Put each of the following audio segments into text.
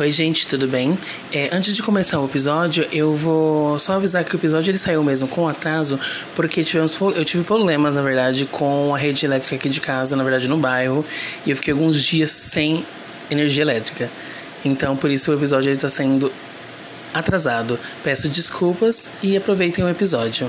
Oi, gente, tudo bem? É, antes de começar o episódio, eu vou só avisar que o episódio ele saiu mesmo com atraso, porque tivemos, eu tive problemas, na verdade, com a rede elétrica aqui de casa, na verdade, no bairro, e eu fiquei alguns dias sem energia elétrica. Então, por isso o episódio está saindo atrasado. Peço desculpas e aproveitem o episódio.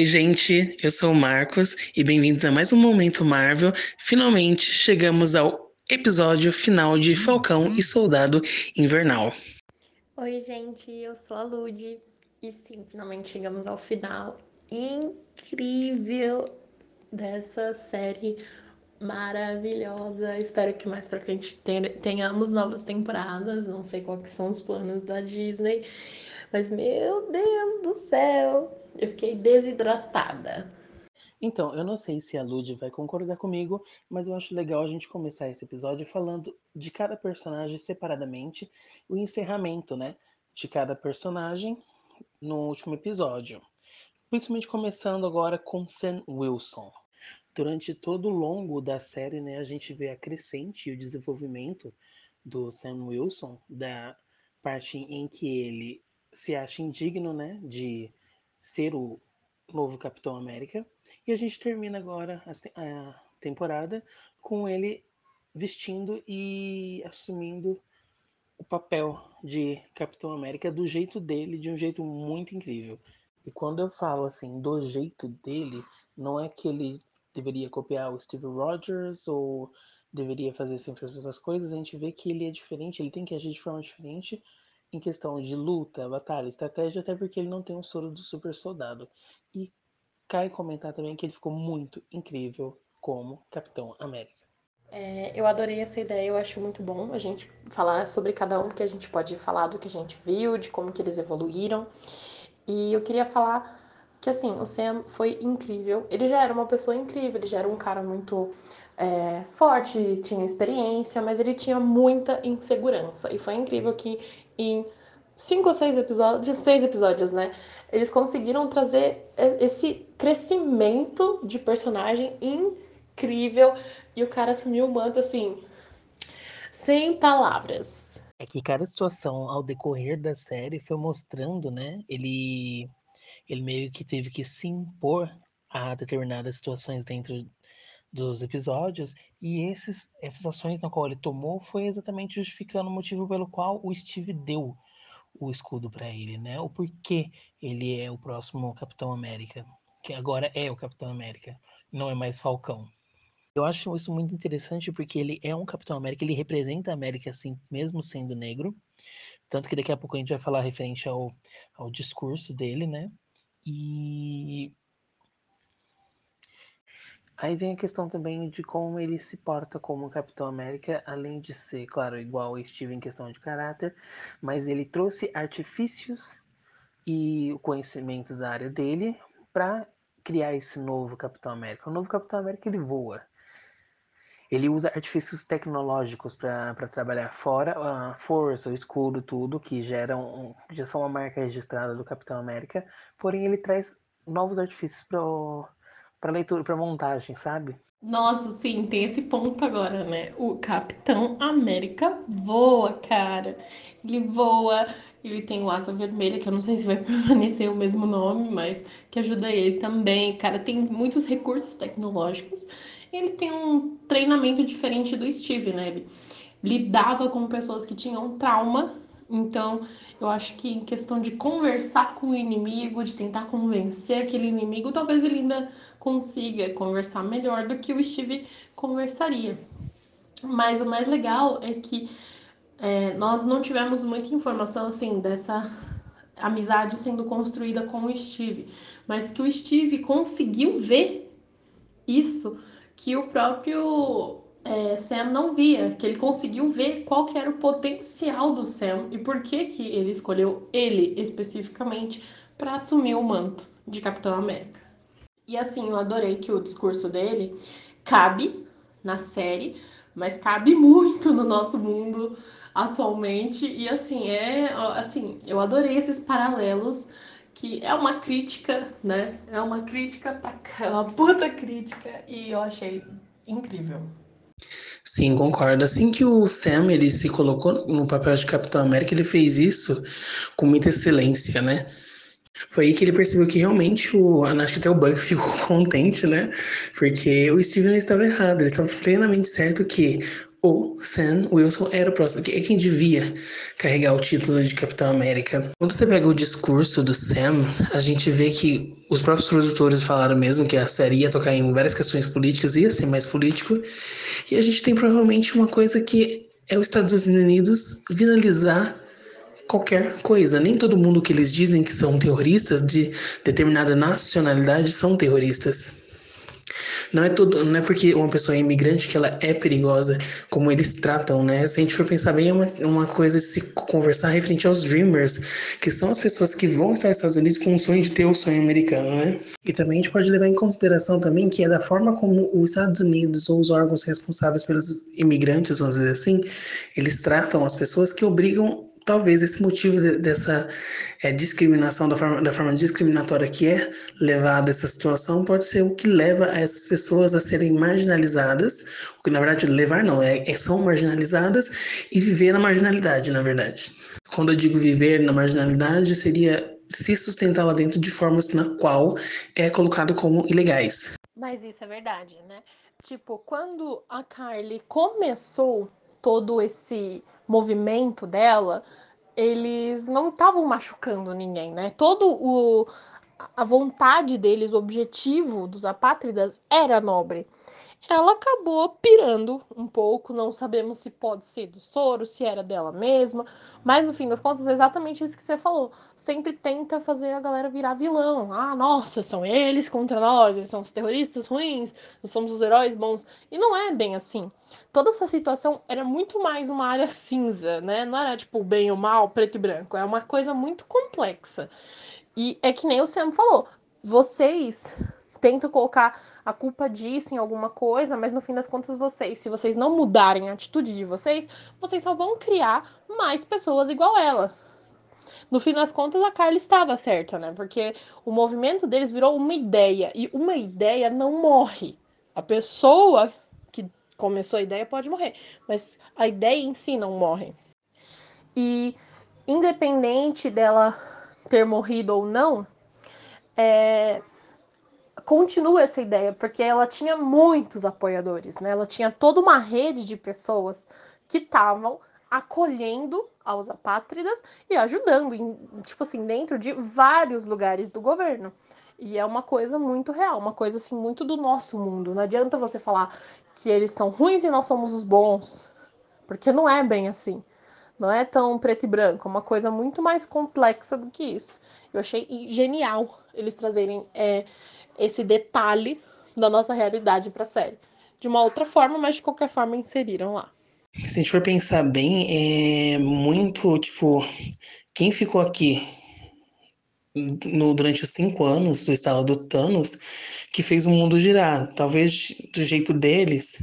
Oi, gente, eu sou o Marcos e bem-vindos a mais um Momento Marvel. Finalmente chegamos ao episódio final de Falcão e Soldado Invernal. Oi, gente, eu sou a Lud e sim, finalmente chegamos ao final incrível dessa série maravilhosa. Espero que mais pra frente tenhamos novas temporadas. Não sei quais são os planos da Disney, mas meu Deus do céu, eu fiquei desidratada. Então, eu não sei se a Lud vai concordar comigo, mas eu acho legal a gente começar esse episódio falando de cada personagem separadamente, o encerramento, né, de cada personagem no último episódio. Principalmente começando agora com Sam Wilson. Durante todo o longo da série, né, a gente vê a crescente e o desenvolvimento do Sam Wilson, da parte em que ele se acha indigno, né, de ser o novo Capitão América. E a gente termina agora a temporada com ele vestindo e assumindo o papel de Capitão América do jeito dele, de um jeito muito incrível. E quando eu falo assim, do jeito dele, não é que ele deveria copiar o Steve Rogers ou deveria fazer sempre as mesmas coisas, a gente vê que ele é diferente, ele tem que agir de forma diferente em questão de luta, batalha, estratégia, até porque ele não tem o soro do super soldado. E cai comentar também que ele ficou muito incrível como Capitão América. É, eu adorei essa ideia, eu acho muito bom a gente falar sobre cada um, que a gente pode falar do que a gente viu, de como que eles evoluíram. E eu queria falar que assim, o Sam foi incrível. Ele já era uma pessoa incrível, ele já era um cara muito é, forte, tinha experiência, mas ele tinha muita insegurança. E foi incrível que em cinco ou seis episódios, seis episódios, né? Eles conseguiram trazer esse crescimento de personagem incrível e o cara assumiu o manto assim, sem palavras. É que cada situação ao decorrer da série foi mostrando, né? Ele, ele meio que teve que se impor a determinadas situações dentro dos episódios, e esses, essas ações na qual ele tomou foi exatamente justificando o motivo pelo qual o Steve deu o escudo para ele, né? O porquê ele é o próximo Capitão América, que agora é o Capitão América, não é mais Falcão. Eu acho isso muito interessante porque ele é um Capitão América, ele representa a América assim, mesmo sendo negro. Tanto que daqui a pouco a gente vai falar referente ao, ao discurso dele, né? E Aí vem a questão também de como ele se porta como Capitão América, além de ser, claro, igual ao Steve em questão de caráter, mas ele trouxe artifícios e conhecimentos da área dele para criar esse novo Capitão América. O novo Capitão América ele voa. Ele usa artifícios tecnológicos para trabalhar fora a força, o escudo, tudo que geram já são uma marca registrada do Capitão América. Porém, ele traz novos artifícios para para leitura, para montagem, sabe? Nossa, sim, tem esse ponto agora, né? O Capitão América voa, cara. Ele voa, ele tem o Asa Vermelha, que eu não sei se vai permanecer o mesmo nome, mas que ajuda ele também. Cara, tem muitos recursos tecnológicos. Ele tem um treinamento diferente do Steve, né? Ele, lidava com pessoas que tinham trauma. Então, eu acho que em questão de conversar com o inimigo, de tentar convencer aquele inimigo, talvez ele ainda consiga conversar melhor do que o Steve conversaria. Mas o mais legal é que é, nós não tivemos muita informação assim dessa amizade sendo construída com o Steve, mas que o Steve conseguiu ver isso que o próprio é, Sam não via, que ele conseguiu ver qual que era o potencial do Sam e por que que ele escolheu ele especificamente para assumir o manto de Capitão América. E assim, eu adorei que o discurso dele cabe na série, mas cabe muito no nosso mundo atualmente. E assim é assim eu adorei esses paralelos que é uma crítica né? É uma crítica pra uma puta crítica e eu achei incrível Sim, concordo. Assim que o Sam ele se colocou no papel de Capitão América, ele fez isso com muita excelência, né? Foi aí que ele percebeu que realmente o. Acho que até o Buck ficou contente, né? Porque o Steven estava errado. Ele estava plenamente certo que o Sam Wilson era o próximo, é quem devia carregar o título de Capitão América. Quando você pega o discurso do Sam, a gente vê que os próprios produtores falaram mesmo que a série ia tocar em várias questões políticas, ia ser mais político, e a gente tem provavelmente uma coisa que é os Estados Unidos finalizar qualquer coisa. Nem todo mundo que eles dizem que são terroristas de determinada nacionalidade são terroristas. Não é tudo, não é porque uma pessoa é imigrante que ela é perigosa, como eles tratam, né? Se a gente for pensar bem, é uma, uma coisa de se conversar referente aos Dreamers, que são as pessoas que vão estar nos Estados Unidos com o sonho de ter o sonho americano, né? E também a gente pode levar em consideração também que é da forma como os Estados Unidos ou os órgãos responsáveis pelos imigrantes, vamos dizer assim, eles tratam as pessoas que obrigam talvez esse motivo de, dessa é, discriminação, da forma, da forma discriminatória que é levada essa situação, pode ser o que leva essas pessoas a serem marginalizadas, o que na verdade levar não, é, é são marginalizadas e viver na marginalidade, na verdade. Quando eu digo viver na marginalidade, seria se sustentar lá dentro de formas na qual é colocado como ilegais. Mas isso é verdade, né? Tipo, quando a Carly começou todo esse movimento dela, eles não estavam machucando ninguém, né? Todo o a vontade deles, o objetivo dos apátridas era nobre ela acabou pirando um pouco, não sabemos se pode ser do soro, se era dela mesma, mas no fim das contas é exatamente isso que você falou. Sempre tenta fazer a galera virar vilão. Ah, nossa, são eles contra nós, eles são os terroristas ruins, nós somos os heróis bons. E não é bem assim. Toda essa situação era muito mais uma área cinza, né? Não era tipo bem ou mal, preto e branco. É uma coisa muito complexa. E é que nem o Sam falou, vocês tentam colocar a culpa disso em alguma coisa, mas no fim das contas vocês, se vocês não mudarem a atitude de vocês, vocês só vão criar mais pessoas igual ela. No fim das contas, a Carla estava certa, né? Porque o movimento deles virou uma ideia e uma ideia não morre. A pessoa que começou a ideia pode morrer, mas a ideia em si não morre. E independente dela ter morrido ou não, é, continua essa ideia, porque ela tinha muitos apoiadores, né? Ela tinha toda uma rede de pessoas que estavam acolhendo aos apátridas e ajudando, em, tipo assim, dentro de vários lugares do governo. E é uma coisa muito real, uma coisa assim muito do nosso mundo. Não adianta você falar que eles são ruins e nós somos os bons, porque não é bem assim. Não é tão preto e branco, é uma coisa muito mais complexa do que isso. Eu achei genial eles trazerem é, esse detalhe da nossa realidade para a série. De uma outra forma, mas de qualquer forma inseriram lá. Se a gente for pensar bem, é muito tipo. Quem ficou aqui no, durante os cinco anos do estado do Thanos que fez o mundo girar? Talvez do jeito deles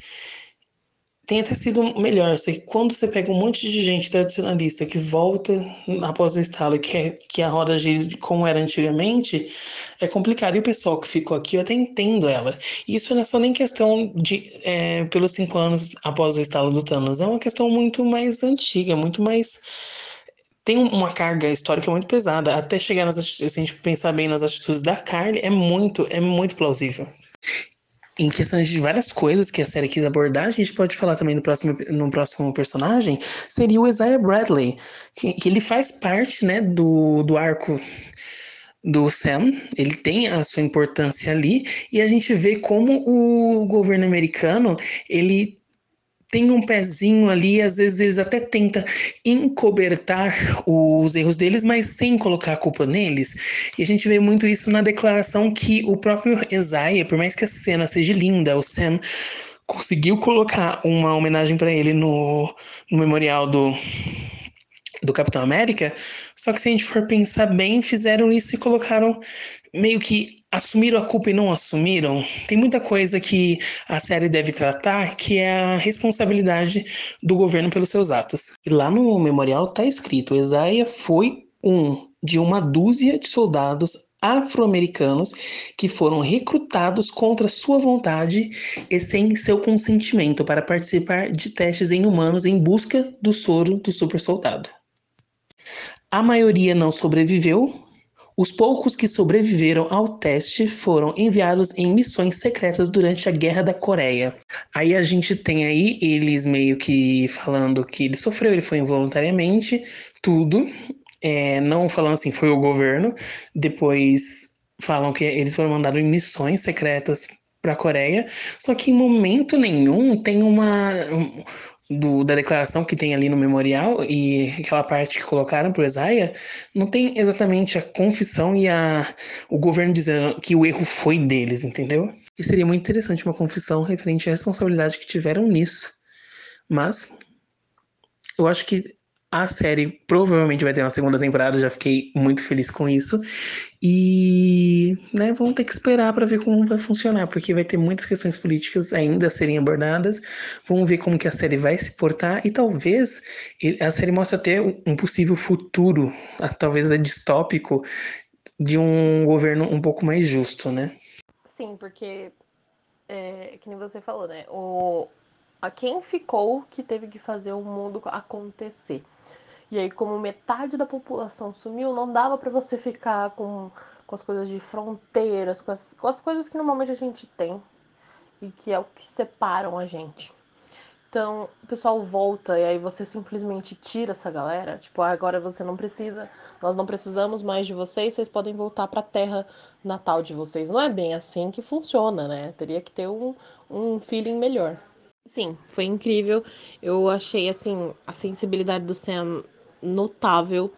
tem até sido melhor. Sei que quando você pega um monte de gente tradicionalista que volta após o estalo, que, é, que a roda gira como era antigamente, é complicado. E o pessoal que ficou aqui, eu até entendo ela. Isso não é só nem questão de é, pelos cinco anos após o estalo do Thanos, é uma questão muito mais antiga, muito mais tem uma carga histórica muito pesada. Até chegar nas se a gente pensar bem nas atitudes da Carly, é muito, é muito plausível. Em questões de várias coisas que a série quis abordar, a gente pode falar também no próximo, no próximo personagem, seria o Isaiah Bradley, que, que ele faz parte né, do, do arco do Sam, ele tem a sua importância ali, e a gente vê como o governo americano, ele tem um pezinho ali, às vezes eles até tenta encobertar os erros deles, mas sem colocar a culpa neles. E a gente vê muito isso na declaração que o próprio Isaiah, por mais que a cena seja linda, o Sam conseguiu colocar uma homenagem para ele no, no memorial do do Capitão América, só que se a gente for pensar bem, fizeram isso e colocaram meio que assumiram a culpa e não assumiram. Tem muita coisa que a série deve tratar que é a responsabilidade do governo pelos seus atos. E lá no memorial tá escrito: Isaiah foi um de uma dúzia de soldados afro-americanos que foram recrutados contra sua vontade e sem seu consentimento para participar de testes em humanos em busca do soro do super soldado. A maioria não sobreviveu. Os poucos que sobreviveram ao teste foram enviados em missões secretas durante a Guerra da Coreia. Aí a gente tem aí eles meio que falando que ele sofreu, ele foi involuntariamente, tudo. É, não falando assim, foi o governo. Depois falam que eles foram mandados em missões secretas para a Coreia, só que em momento nenhum tem uma do, da declaração que tem ali no memorial e aquela parte que colocaram para o Isaiah, não tem exatamente a confissão e a, o governo dizendo que o erro foi deles, entendeu? E seria muito interessante uma confissão referente à responsabilidade que tiveram nisso. Mas eu acho que a série provavelmente vai ter uma segunda temporada, já fiquei muito feliz com isso. E, né, vamos ter que esperar para ver como vai funcionar, porque vai ter muitas questões políticas ainda a serem abordadas. Vamos ver como que a série vai se portar e talvez a série mostre até um possível futuro, talvez distópico, de um governo um pouco mais justo, né? Sim, porque é, que nem você falou, né? O, a quem ficou que teve que fazer o mundo acontecer. E aí, como metade da população sumiu, não dava para você ficar com, com as coisas de fronteiras, com as, com as coisas que normalmente a gente tem e que é o que separam a gente. Então, o pessoal volta e aí você simplesmente tira essa galera. Tipo, ah, agora você não precisa, nós não precisamos mais de vocês, vocês podem voltar para a terra natal de vocês. Não é bem assim que funciona, né? Teria que ter um, um feeling melhor. Sim, foi incrível. Eu achei, assim, a sensibilidade do Sam notável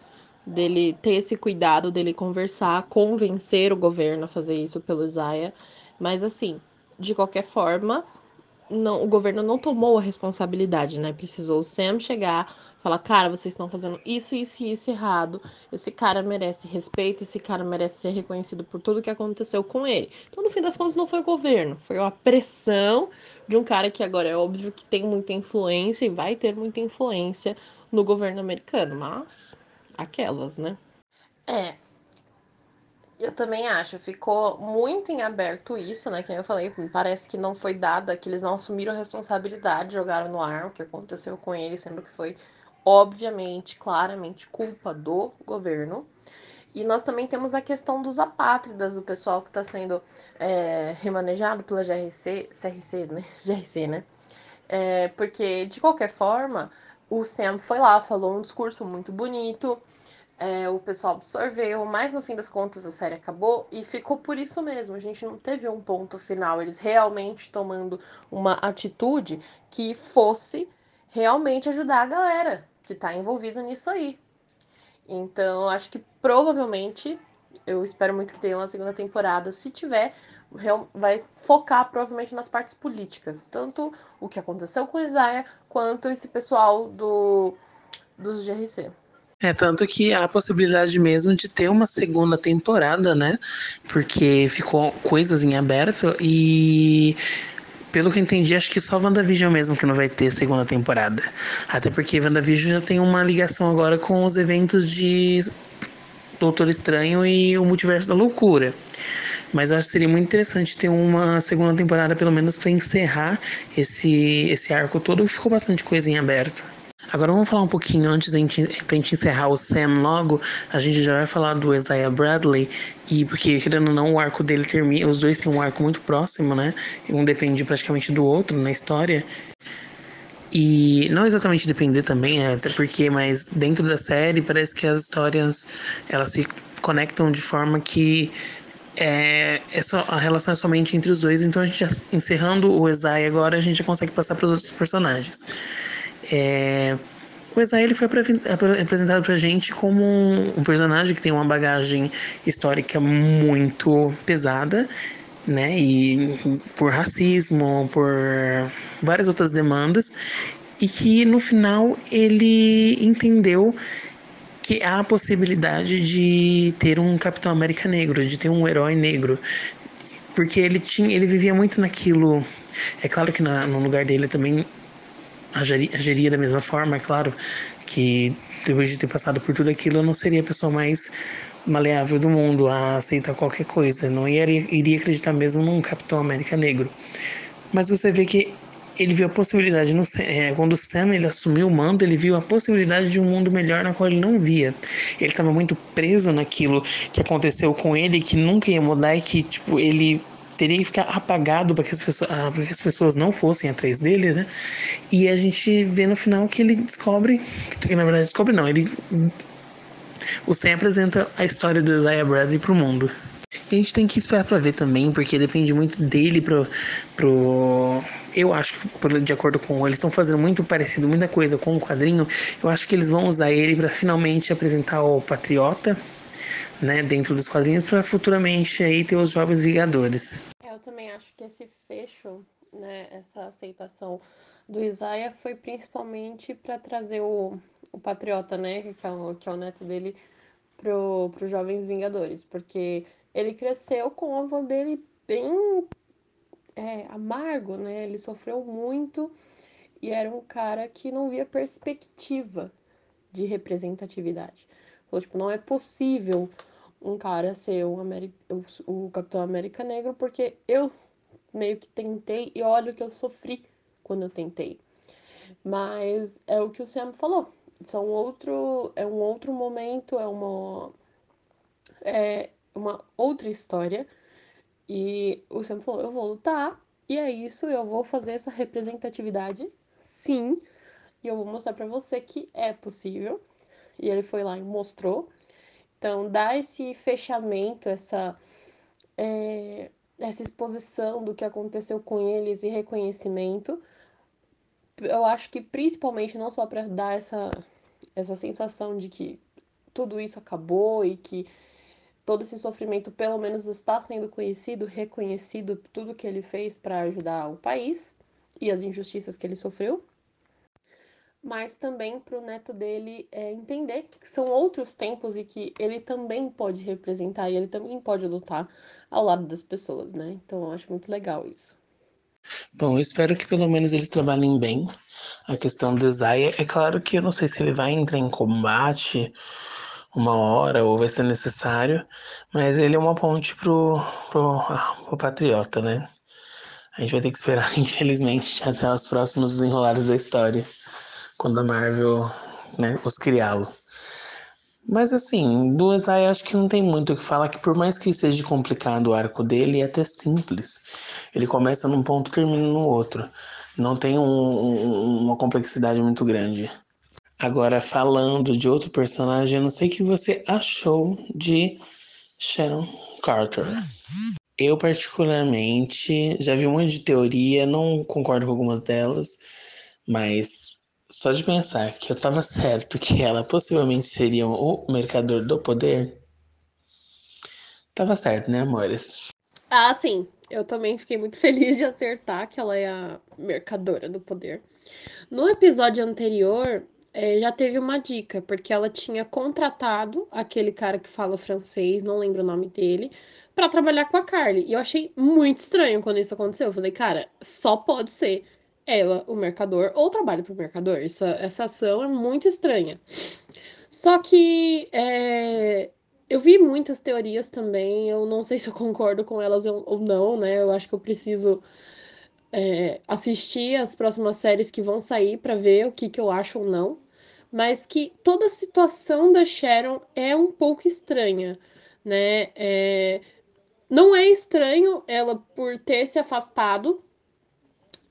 dele ter esse cuidado, dele conversar, convencer o governo a fazer isso pelo Isaiah. Mas assim, de qualquer forma, não, o governo não tomou a responsabilidade, né? Precisou o Sam chegar, falar, cara, vocês estão fazendo isso, isso e isso errado. Esse cara merece respeito, esse cara merece ser reconhecido por tudo que aconteceu com ele. Então, no fim das contas, não foi o governo, foi uma pressão de um cara que agora é óbvio que tem muita influência e vai ter muita influência no governo americano, mas aquelas, né? É. Eu também acho, ficou muito em aberto isso, né? Que eu falei, parece que não foi dada, que eles não assumiram a responsabilidade, jogaram no ar o que aconteceu com eles, sendo que foi, obviamente, claramente culpa do governo. E nós também temos a questão dos apátridas, do pessoal que está sendo é, remanejado pela GRC, CRC, né? GRC, né? É, porque, de qualquer forma, o Sam foi lá, falou um discurso muito bonito, é, o pessoal absorveu, mas no fim das contas a série acabou e ficou por isso mesmo. A gente não teve um ponto final, eles realmente tomando uma atitude que fosse realmente ajudar a galera que tá envolvida nisso aí. Então, acho que provavelmente, eu espero muito que tenha uma segunda temporada. Se tiver, vai focar provavelmente nas partes políticas, tanto o que aconteceu com Isaiah quanto esse pessoal do dos GRC. É, tanto que há a possibilidade mesmo de ter uma segunda temporada, né? Porque ficou coisas em aberto e pelo que eu entendi, acho que só WandaVision mesmo que não vai ter segunda temporada. Até porque WandaVision já tem uma ligação agora com os eventos de Doutor Estranho e o Multiverso da Loucura. Mas eu acho que seria muito interessante ter uma segunda temporada, pelo menos, para encerrar esse, esse arco todo, que ficou bastante coisa em aberto. Agora vamos falar um pouquinho antes da gente, pra gente encerrar o Sam logo. A gente já vai falar do Isaiah Bradley. E porque, querendo ou não, o arco dele termina. Os dois têm um arco muito próximo, né? Um depende praticamente do outro na história. E não exatamente depender também, é, até porque, mas dentro da série parece que as histórias elas se conectam de forma que é, é só, a relação é somente entre os dois. Então a gente encerrando o Isaiah agora, a gente já consegue passar para os outros personagens. É, o Isaiah ele foi apresentado pra gente como um personagem que tem uma bagagem histórica muito pesada, né? E por racismo, por várias outras demandas, e que no final ele entendeu que há a possibilidade de ter um Capitão América negro, de ter um herói negro, porque ele tinha, ele vivia muito naquilo. É claro que na, no lugar dele também agiria, agiria da mesma forma, é claro que depois de ter passado por tudo aquilo, eu não seria a pessoa mais maleável do mundo a aceitar qualquer coisa. Não iria, iria acreditar mesmo num Capitão América negro. Mas você vê que ele viu a possibilidade, no, é, quando o Sam ele assumiu o mando, ele viu a possibilidade de um mundo melhor na qual ele não via. Ele estava muito preso naquilo que aconteceu com ele, que nunca ia mudar e que tipo, ele teria que ficar apagado para que, as pessoas, ah, que as pessoas não fossem atrás dele, né? E a gente vê no final que ele descobre, que na verdade descobre não, ele o Sam apresenta a história do Isaiah Bradley pro mundo. E a gente tem que esperar para ver também, porque depende muito dele pro, pro eu acho que de acordo com eles estão fazendo muito parecido, muita coisa com o quadrinho. Eu acho que eles vão usar ele para finalmente apresentar o Patriota, né, dentro dos quadrinhos para futuramente aí ter os jovens Vingadores. É, eu também acho que esse fecho, né, essa aceitação do Isaiah foi principalmente para trazer o, o Patriota, né, que é o, que é o neto dele, pro, pro Jovens Vingadores, porque ele cresceu com o avô dele bem é, amargo, né, ele sofreu muito e era um cara que não via perspectiva de representatividade. Falou, tipo, não é possível um cara ser o Capitão América Negro porque eu meio que tentei e olha o que eu sofri quando eu tentei. Mas é o que o Sam falou. São outro, é um outro momento, é uma é uma outra história. E o Sam falou: "Eu vou lutar e é isso, eu vou fazer essa representatividade, sim, e eu vou mostrar para você que é possível". E ele foi lá e mostrou. Então, dá esse fechamento, essa é, essa exposição do que aconteceu com eles e reconhecimento eu acho que principalmente não só para dar essa, essa sensação de que tudo isso acabou e que todo esse sofrimento pelo menos está sendo conhecido, reconhecido, tudo que ele fez para ajudar o país e as injustiças que ele sofreu, mas também para o neto dele é, entender que são outros tempos e que ele também pode representar e ele também pode lutar ao lado das pessoas, né? Então eu acho muito legal isso. Bom, eu espero que pelo menos eles trabalhem bem a questão do Isaiah. É claro que eu não sei se ele vai entrar em combate uma hora ou vai ser necessário, mas ele é uma ponte pro, pro, pro Patriota, né? A gente vai ter que esperar, infelizmente, até os próximos desenrolares da história, quando a Marvel né, os criá-lo. Mas assim, do Isaiah acho que não tem muito o que falar, que por mais que seja complicado o arco dele, é até simples. Ele começa num ponto e termina no outro. Não tem um, um, uma complexidade muito grande. Agora, falando de outro personagem, eu não sei o que você achou de Sharon Carter. Eu, particularmente, já vi um monte de teoria, não concordo com algumas delas, mas só de pensar que eu tava certo que ela possivelmente seria o mercador do poder, tava certo, né, amores? Ah, sim. Eu também fiquei muito feliz de acertar que ela é a mercadora do poder. No episódio anterior, é, já teve uma dica, porque ela tinha contratado aquele cara que fala francês, não lembro o nome dele, para trabalhar com a Carly. E eu achei muito estranho quando isso aconteceu. Eu falei, cara, só pode ser ela, o mercador, ou trabalha para o mercador. Essa, essa ação é muito estranha. Só que é, eu vi muitas teorias também. Eu não sei se eu concordo com elas ou não, né? Eu acho que eu preciso é, assistir as próximas séries que vão sair para ver o que, que eu acho ou não, mas que toda a situação da Sharon é um pouco estranha, né? É, não é estranho ela por ter se afastado,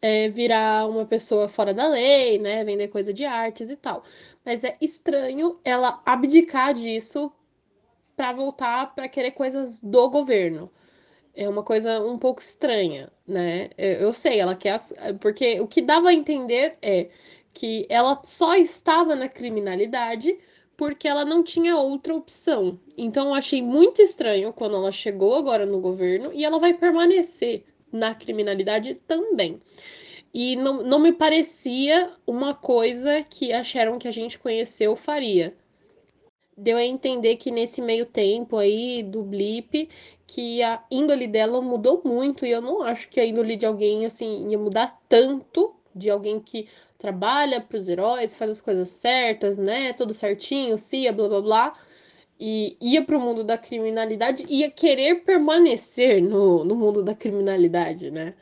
é, virar uma pessoa fora da lei, né? Vender coisa de artes e tal. Mas é estranho ela abdicar disso para voltar para querer coisas do governo. É uma coisa um pouco estranha, né? Eu sei, ela quer. Porque o que dava a entender é que ela só estava na criminalidade porque ela não tinha outra opção. Então eu achei muito estranho quando ela chegou agora no governo e ela vai permanecer na criminalidade também. E não, não me parecia uma coisa que acharam que a gente conheceu faria. Deu a entender que nesse meio tempo aí do blip, que a índole dela mudou muito, e eu não acho que a índole de alguém assim ia mudar tanto de alguém que trabalha para os heróis, faz as coisas certas, né? Tudo certinho, cia, blá blá blá. E ia para o mundo da criminalidade, ia querer permanecer no, no mundo da criminalidade, né?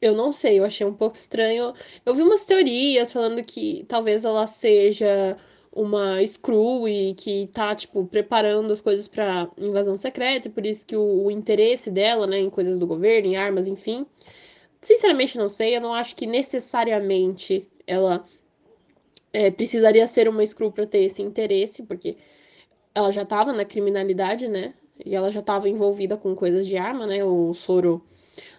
Eu não sei, eu achei um pouco estranho. Eu vi umas teorias falando que talvez ela seja uma Screw e que tá, tipo, preparando as coisas para invasão secreta, e por isso que o, o, interesse dela, né, em coisas do governo, em armas, enfim. Sinceramente, não sei, eu não acho que necessariamente ela é, precisaria ser uma Screw para ter esse interesse, porque ela já tava na criminalidade, né, e ela já tava envolvida com coisas de arma, né, o soro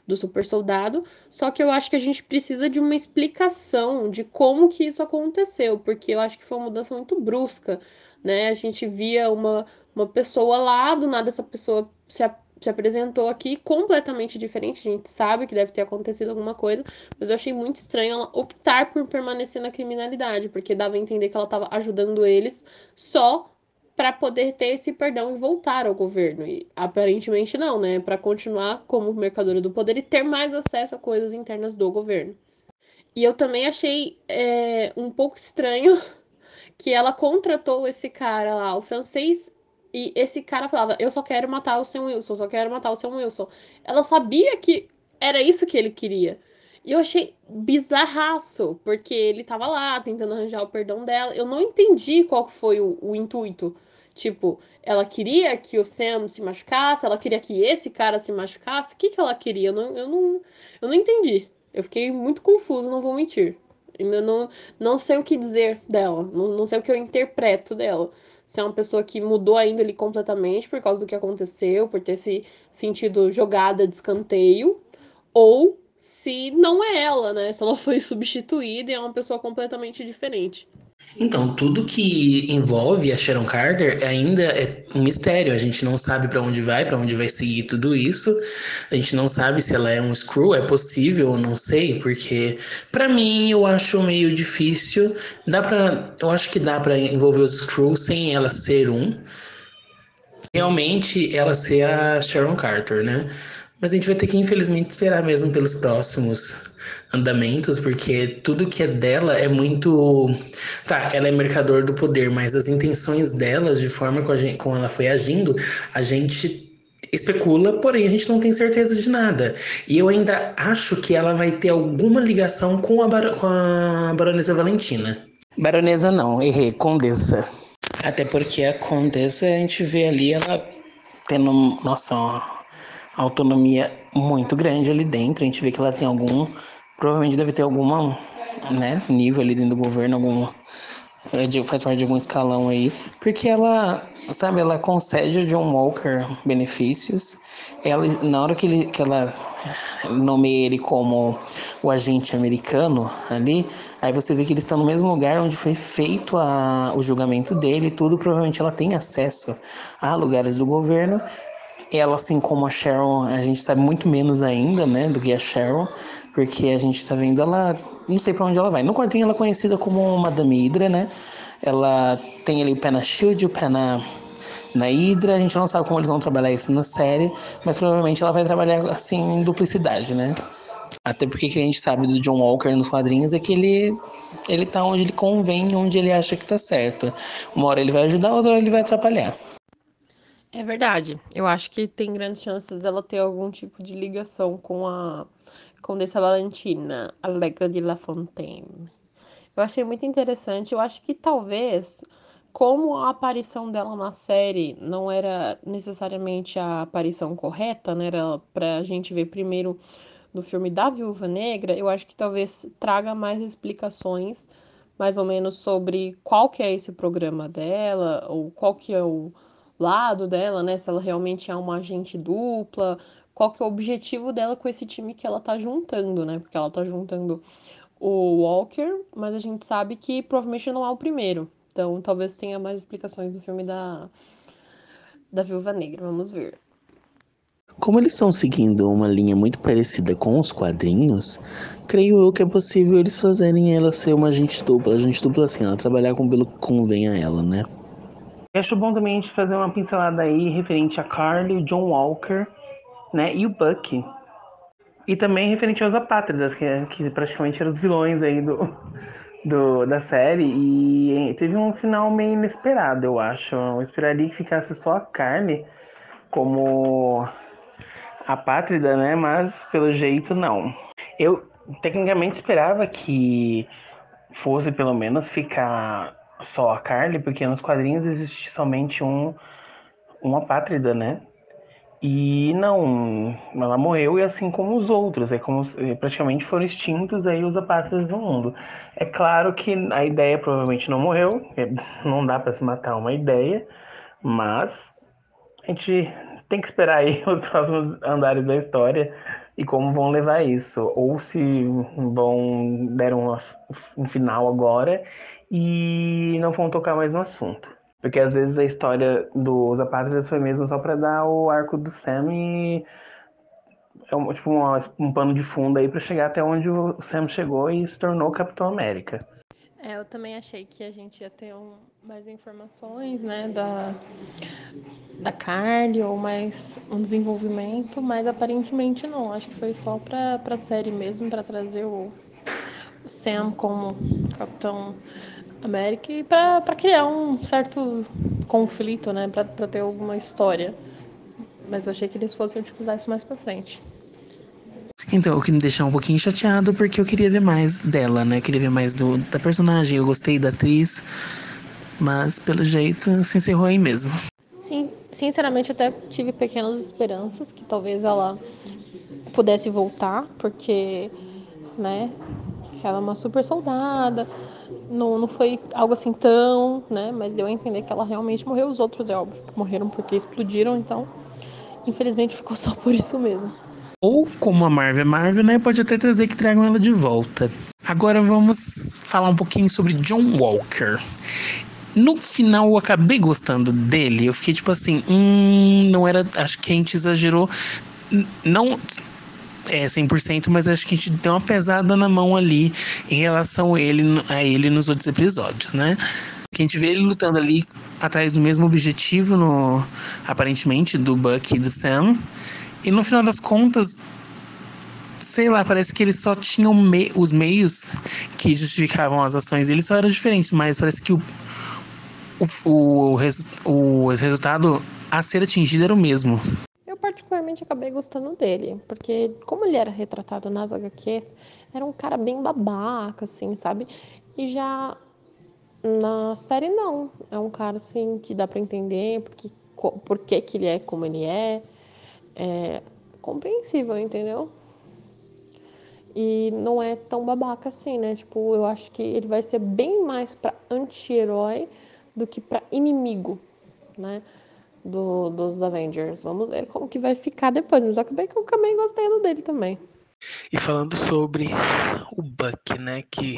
do super soldado. Só que eu acho que a gente precisa de uma explicação de como que isso aconteceu, porque eu acho que foi uma mudança muito brusca, né? A gente via uma, uma pessoa lá, do nada essa pessoa se, se apresentou aqui completamente diferente. A gente sabe que deve ter acontecido alguma coisa, mas eu achei muito estranho ela optar por permanecer na criminalidade, porque dava a entender que ela estava ajudando eles só para poder ter esse perdão e voltar ao governo. E aparentemente não, né? Para continuar como mercadora do poder e ter mais acesso a coisas internas do governo. E eu também achei é, um pouco estranho que ela contratou esse cara lá, o francês, e esse cara falava: Eu só quero matar o Sam Wilson, só quero matar o Sam Wilson. Ela sabia que era isso que ele queria. E eu achei bizarraço, porque ele tava lá tentando arranjar o perdão dela. Eu não entendi qual foi o, o intuito Tipo, ela queria que o Sam se machucasse, ela queria que esse cara se machucasse. O que, que ela queria? Eu não, eu não, eu não entendi. Eu fiquei muito confuso, não vou mentir. Eu não, não sei o que dizer dela, não, não sei o que eu interpreto dela. Se é uma pessoa que mudou a índole completamente por causa do que aconteceu, por ter se sentido jogada de escanteio, ou se não é ela, né? Se ela foi substituída e é uma pessoa completamente diferente. Então, tudo que envolve a Sharon Carter ainda é um mistério. A gente não sabe para onde vai, para onde vai seguir tudo isso. A gente não sabe se ela é um Screw, é possível, não sei, porque para mim eu acho meio difícil. Dá para, eu acho que dá para envolver os Screw sem ela ser um. Realmente ela ser a Sharon Carter, né? Mas a gente vai ter que, infelizmente, esperar mesmo pelos próximos andamentos, porque tudo que é dela é muito. Tá, ela é mercador do poder, mas as intenções delas, de forma como, gente, como ela foi agindo, a gente especula, porém a gente não tem certeza de nada. E eu ainda acho que ela vai ter alguma ligação com a, bar com a baronesa Valentina. Baronesa não, errei, condessa. Até porque a condessa a gente vê ali ela tendo, nossa, autonomia muito grande ali dentro. A gente vê que ela tem algum, provavelmente deve ter alguma, né, nível ali dentro do governo, algum é faz parte de algum escalão aí, porque ela, sabe, ela concede ao John Walker benefícios. Ela, na hora que, ele, que ela nomeia ele como o agente americano ali, aí você vê que eles estão no mesmo lugar onde foi feito a, o julgamento dele tudo. Provavelmente ela tem acesso a lugares do governo ela, assim como a Cheryl, a gente sabe muito menos ainda, né, do que a Cheryl, porque a gente tá vendo ela, não sei para onde ela vai. No quadrinho ela é conhecida como Madame Hydra, né? Ela tem ali o pé na Shield, o pé na, na Hydra. A gente não sabe como eles vão trabalhar isso na série, mas provavelmente ela vai trabalhar assim em duplicidade, né? Até porque que a gente sabe do John Walker nos quadrinhos é que ele ele tá onde ele convém, onde ele acha que tá certo. Uma hora ele vai ajudar, outra hora ele vai atrapalhar. É verdade. Eu acho que tem grandes chances dela ter algum tipo de ligação com a Condessa Valentina, Allegra de La Fontaine. Eu achei muito interessante. Eu acho que talvez, como a aparição dela na série não era necessariamente a aparição correta, né? Era pra gente ver primeiro no filme da Viúva Negra, eu acho que talvez traga mais explicações, mais ou menos sobre qual que é esse programa dela, ou qual que é o lado dela, né? Se ela realmente é uma agente dupla, qual que é o objetivo dela com esse time que ela tá juntando, né? Porque ela tá juntando o Walker, mas a gente sabe que provavelmente não é o primeiro. Então, talvez tenha mais explicações no filme da da Viúva Negra, vamos ver. Como eles estão seguindo uma linha muito parecida com os quadrinhos, creio eu que é possível eles fazerem ela ser uma agente dupla, agente dupla assim, ela trabalhar com pelo que convém a ela, né? Acho bom também a gente fazer uma pincelada aí referente a Carly, John Walker, né, e o Bucky. E também referente aos apátridas, que, que praticamente eram os vilões aí do, do, da série. E teve um final meio inesperado, eu acho. Eu esperaria que ficasse só a Carly como apátrida, né? Mas pelo jeito não. Eu tecnicamente esperava que fosse pelo menos ficar só a Carly, porque nos quadrinhos existe somente um uma apátrida, né? E não, ela morreu e assim como os outros, é como praticamente foram extintos aí os apátridas do mundo. É claro que a ideia provavelmente não morreu, não dá para se matar uma ideia, mas a gente tem que esperar aí os próximos andares da história e como vão levar isso. Ou se vão deram um final agora e não vão tocar mais no assunto. Porque às vezes a história dos apátridas foi mesmo só para dar o arco do Sam e é um, tipo um, um pano de fundo aí para chegar até onde o Sam chegou e se tornou Capitão América. É, eu também achei que a gente ia ter um, mais informações, né, da, da Carly ou mais um desenvolvimento, mas aparentemente não. Acho que foi só para a série mesmo, para trazer o, o, Sam como Capitão América e para criar um certo conflito, né, para ter alguma história. Mas eu achei que eles fossem utilizar isso mais para frente. Então, o que me deixou um pouquinho chateado porque eu queria ver mais dela, né? Eu queria ver mais do, da personagem, eu gostei da atriz, mas pelo jeito se encerrou aí mesmo. Sim, sinceramente até tive pequenas esperanças que talvez ela pudesse voltar, porque, né, ela é uma super soldada, não, não foi algo assim tão, né, mas deu a entender que ela realmente morreu. Os outros, é óbvio, que morreram porque explodiram, então, infelizmente ficou só por isso mesmo. Ou como a Marvel é Marvel, né? Pode até trazer que tragam ela de volta. Agora vamos falar um pouquinho sobre John Walker. No final eu acabei gostando dele. Eu fiquei tipo assim, hum, não era. Acho que a gente exagerou. Não é 100%, mas acho que a gente deu uma pesada na mão ali em relação a ele, a ele nos outros episódios, né? Que a gente vê ele lutando ali atrás do mesmo objetivo, no, aparentemente, do Buck e do Sam. E no final das contas, sei lá, parece que eles só tinham me os meios que justificavam as ações eles só eram diferentes, mas parece que o, o, o, res, o resultado a ser atingido era o mesmo. Particularmente acabei gostando dele, porque como ele era retratado nas HQs, era um cara bem babaca, assim, sabe? E já na série não, é um cara assim que dá para entender porque por que, que ele é como ele é é compreensível, entendeu? E não é tão babaca assim, né? Tipo, eu acho que ele vai ser bem mais para anti-herói do que para inimigo, né? Do, dos Avengers. Vamos ver como que vai ficar depois. Mas eu acabei que eu também gostei dele também. E falando sobre o Buck, né? Que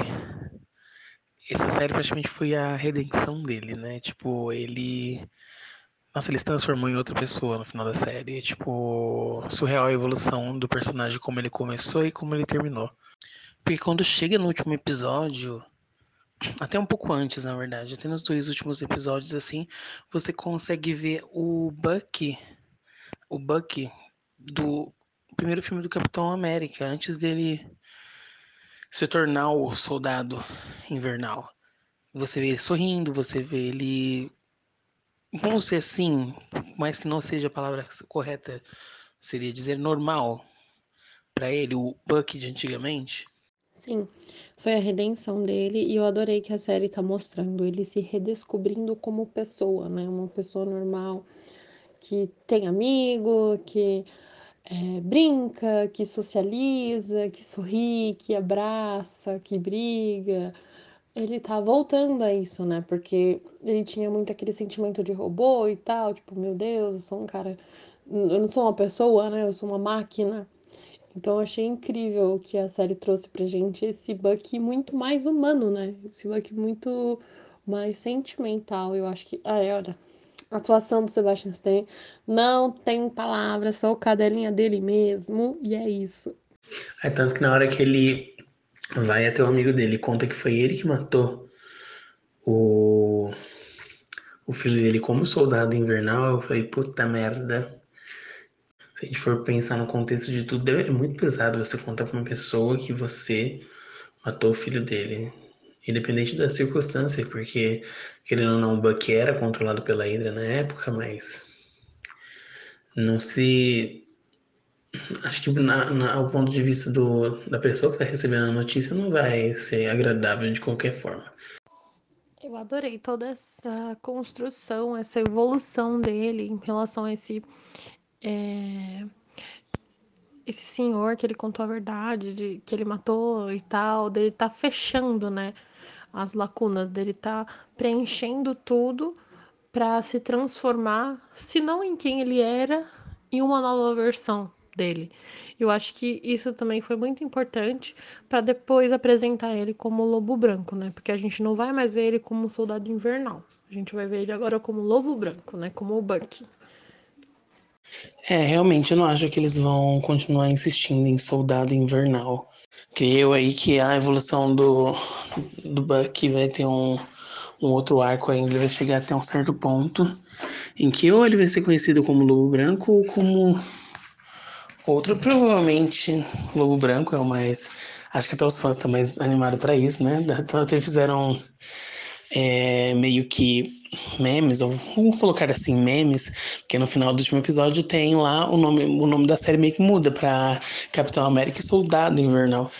essa série praticamente foi a redenção dele, né? Tipo, ele nossa, ele se transformou em outra pessoa no final da série. É, tipo, surreal a evolução do personagem, como ele começou e como ele terminou. Porque quando chega no último episódio, até um pouco antes, na verdade, até nos dois últimos episódios, assim, você consegue ver o Bucky, o Bucky do primeiro filme do Capitão América, antes dele se tornar o soldado invernal. Você vê ele sorrindo, você vê ele vamos dizer assim, mas que não seja a palavra correta, seria dizer normal. para ele, o Buck de antigamente? Sim, foi a redenção dele e eu adorei que a série tá mostrando ele se redescobrindo como pessoa, né? Uma pessoa normal que tem amigo, que é, brinca, que socializa, que sorri, que abraça, que briga. Ele tá voltando a isso, né? Porque ele tinha muito aquele sentimento de robô e tal, tipo, meu Deus, eu sou um cara. Eu não sou uma pessoa, né? Eu sou uma máquina. Então achei incrível que a série trouxe pra gente esse Buck muito mais humano, né? Esse Buck muito mais sentimental. Eu acho que. Ai, olha. A atuação do Sebastian Stan não tem palavras, sou cadelinha dele mesmo, e é isso. É tanto que na hora que ele vai até o amigo dele conta que foi ele que matou o, o filho dele como soldado invernal, eu falei, puta merda. Se a gente for pensar no contexto de tudo, é muito pesado você contar pra uma pessoa que você matou o filho dele. Independente da circunstância, porque, querendo ou não, o Buck era controlado pela Hydra na época, mas não se. Acho que na, na, ao ponto de vista do, da pessoa que está recebendo a notícia, não vai ser agradável de qualquer forma. Eu adorei toda essa construção, essa evolução dele em relação a esse. É esse senhor que ele contou a verdade, de que ele matou e tal, dele tá fechando, né? as lacunas dele tá preenchendo tudo para se transformar, se não em quem ele era, em uma nova versão dele. Eu acho que isso também foi muito importante para depois apresentar ele como Lobo Branco, né? Porque a gente não vai mais ver ele como Soldado Invernal. A gente vai ver ele agora como Lobo Branco, né? Como o Bucky. É, realmente eu não acho que eles vão continuar insistindo em Soldado Invernal. Creio aí que a evolução do, do Buck vai ter um, um outro arco ainda, ele vai chegar até um certo ponto em que ou ele vai ser conhecido como Lobo Branco ou como outro, provavelmente Lobo Branco é o mais. Acho que até os fãs estão mais animados para isso, né? Até fizeram é, meio que memes, ou vamos colocar assim, memes, porque no final do último episódio tem lá o nome, o nome da série meio que muda para Capitão América e Soldado Invernal.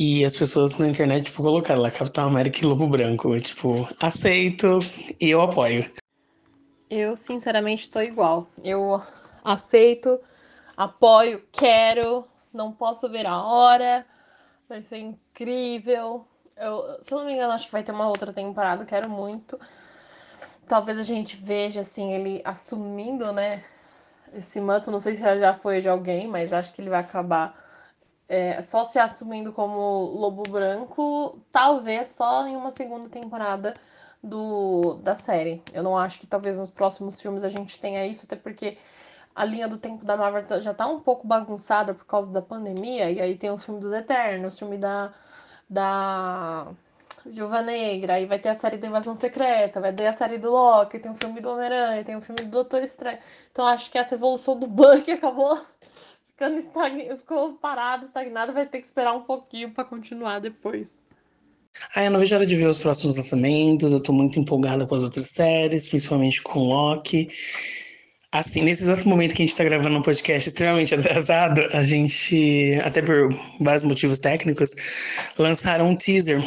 E as pessoas na internet, tipo, colocaram lá Capitão América e Lobo Branco. Eu, tipo, aceito e eu apoio. Eu, sinceramente, tô igual. Eu aceito, apoio, quero, não posso ver a hora. Vai ser incrível. Eu, se não me engano, acho que vai ter uma outra temporada, quero muito. Talvez a gente veja, assim, ele assumindo, né? Esse manto, não sei se já foi de alguém, mas acho que ele vai acabar é, só se assumindo como Lobo Branco, talvez só em uma segunda temporada do, da série. Eu não acho que talvez nos próximos filmes a gente tenha isso, até porque a linha do tempo da Marvel já tá um pouco bagunçada por causa da pandemia, e aí tem o filme dos Eternos, o filme da da Viúva Negra, aí vai ter a série da Invasão Secreta, vai ter a série do Loki, tem o filme do Homem-Aranha, tem o filme do Doutor Estranho. Então acho que essa evolução do Buck acabou ficando estagn... ficou vai ter que esperar um pouquinho para continuar depois. Ah, eu não vejo a hora de ver os próximos lançamentos, eu tô muito empolgada com as outras séries, principalmente com Loki. Assim, nesse exato momento que a gente está gravando um podcast extremamente atrasado, a gente, até por vários motivos técnicos, lançaram um teaser.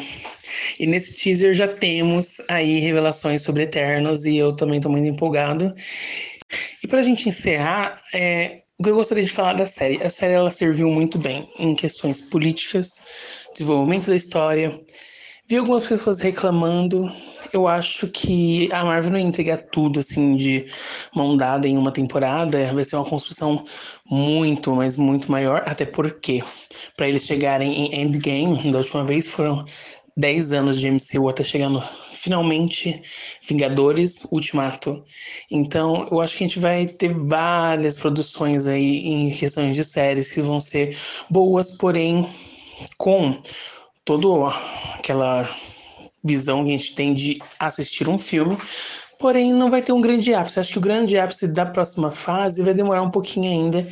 E nesse teaser já temos aí revelações sobre Eternos e eu também estou muito empolgado. E para a gente encerrar, é, o que eu gostaria de falar da série? A série ela serviu muito bem em questões políticas, desenvolvimento da história. Vi algumas pessoas reclamando eu acho que a Marvel não ia entregar tudo assim de mão dada em uma temporada. Vai ser uma construção muito, mas muito maior. Até porque, para eles chegarem em Endgame, da última vez foram 10 anos de MCU até chegando finalmente Vingadores Ultimato. Então, eu acho que a gente vai ter várias produções aí em questões de séries que vão ser boas, porém com todo aquela visão que a gente tem de assistir um filme, porém não vai ter um grande ápice. Acho que o grande ápice da próxima fase vai demorar um pouquinho ainda.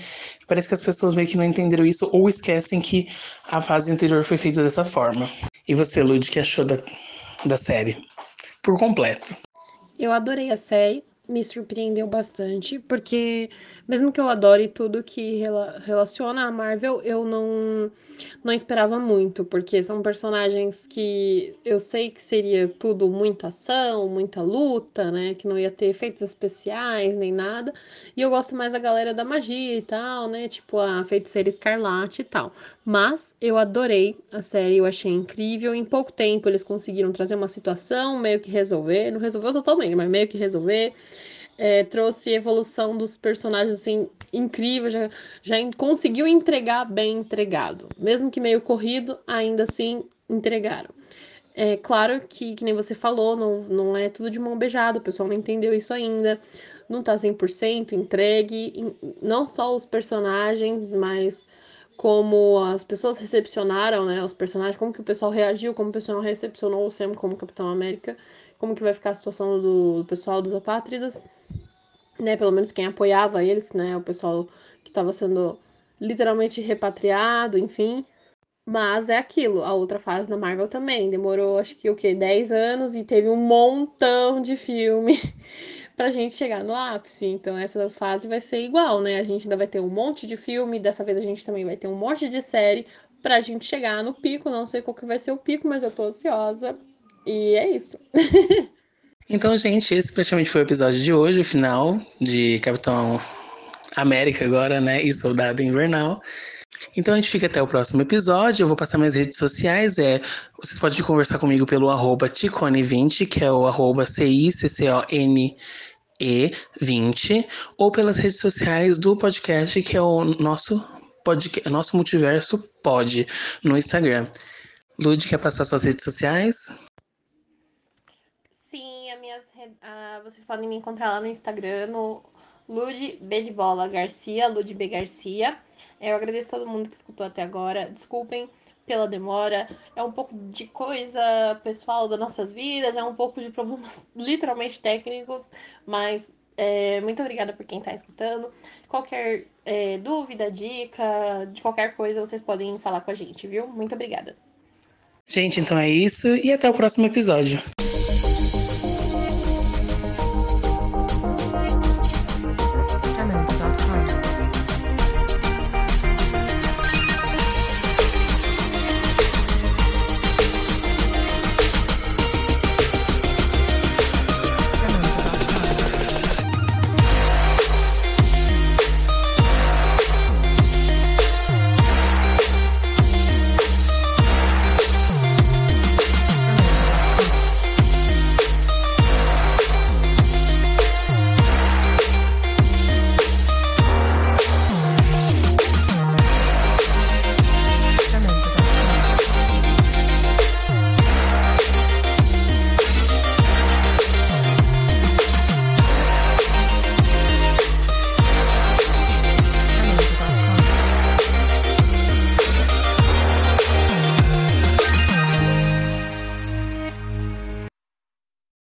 Parece que as pessoas meio que não entenderam isso ou esquecem que a fase anterior foi feita dessa forma. E você, Lud, que achou da, da série? Por completo. Eu adorei a série. Me surpreendeu bastante, porque mesmo que eu adore tudo que rela relaciona a Marvel, eu não não esperava muito, porque são personagens que eu sei que seria tudo muita ação, muita luta, né, que não ia ter efeitos especiais nem nada. E eu gosto mais da galera da magia e tal, né, tipo a Feiticeira Escarlate e tal. Mas eu adorei a série, eu achei incrível. Em pouco tempo eles conseguiram trazer uma situação, meio que resolver, não resolveu totalmente, mas meio que resolver é, trouxe evolução dos personagens assim incrível, já, já conseguiu entregar bem entregado, mesmo que meio corrido, ainda assim entregaram. É claro que, que nem você falou, não, não é tudo de mão beijada, o pessoal não entendeu isso ainda, não tá 100% entregue, não só os personagens, mas como as pessoas recepcionaram, né, os personagens, como que o pessoal reagiu, como o pessoal recepcionou o Sam como Capitão América, como que vai ficar a situação do, pessoal dos apátridas né? Pelo menos quem apoiava eles, né? O pessoal que estava sendo literalmente repatriado, enfim. Mas é aquilo, a outra fase da Marvel também. Demorou acho que o quê? 10 anos e teve um montão de filme pra gente chegar no ápice. Então essa fase vai ser igual, né? A gente ainda vai ter um monte de filme, dessa vez a gente também vai ter um monte de série pra gente chegar no pico. Não sei qual que vai ser o pico, mas eu tô ansiosa. E é isso. Então, gente, esse praticamente foi o episódio de hoje, o final de Capitão América agora, né? E Soldado Invernal. Então a gente fica até o próximo episódio. Eu vou passar minhas redes sociais. É, vocês podem conversar comigo pelo arroba Ticone20, que é o arroba C-I-C-C-O-N. E20, ou pelas redes sociais do podcast, que é o nosso podcast, nosso multiverso pod no Instagram. Lud, quer passar suas redes sociais? Uh, vocês podem me encontrar lá no Instagram, no Lud B de Bola Garcia, Lud B Garcia. Eu agradeço todo mundo que escutou até agora. Desculpem pela demora. É um pouco de coisa pessoal das nossas vidas, é um pouco de problemas literalmente técnicos, mas é, muito obrigada por quem está escutando. Qualquer é, dúvida, dica, de qualquer coisa, vocês podem falar com a gente, viu? Muito obrigada. Gente, então é isso e até o próximo episódio.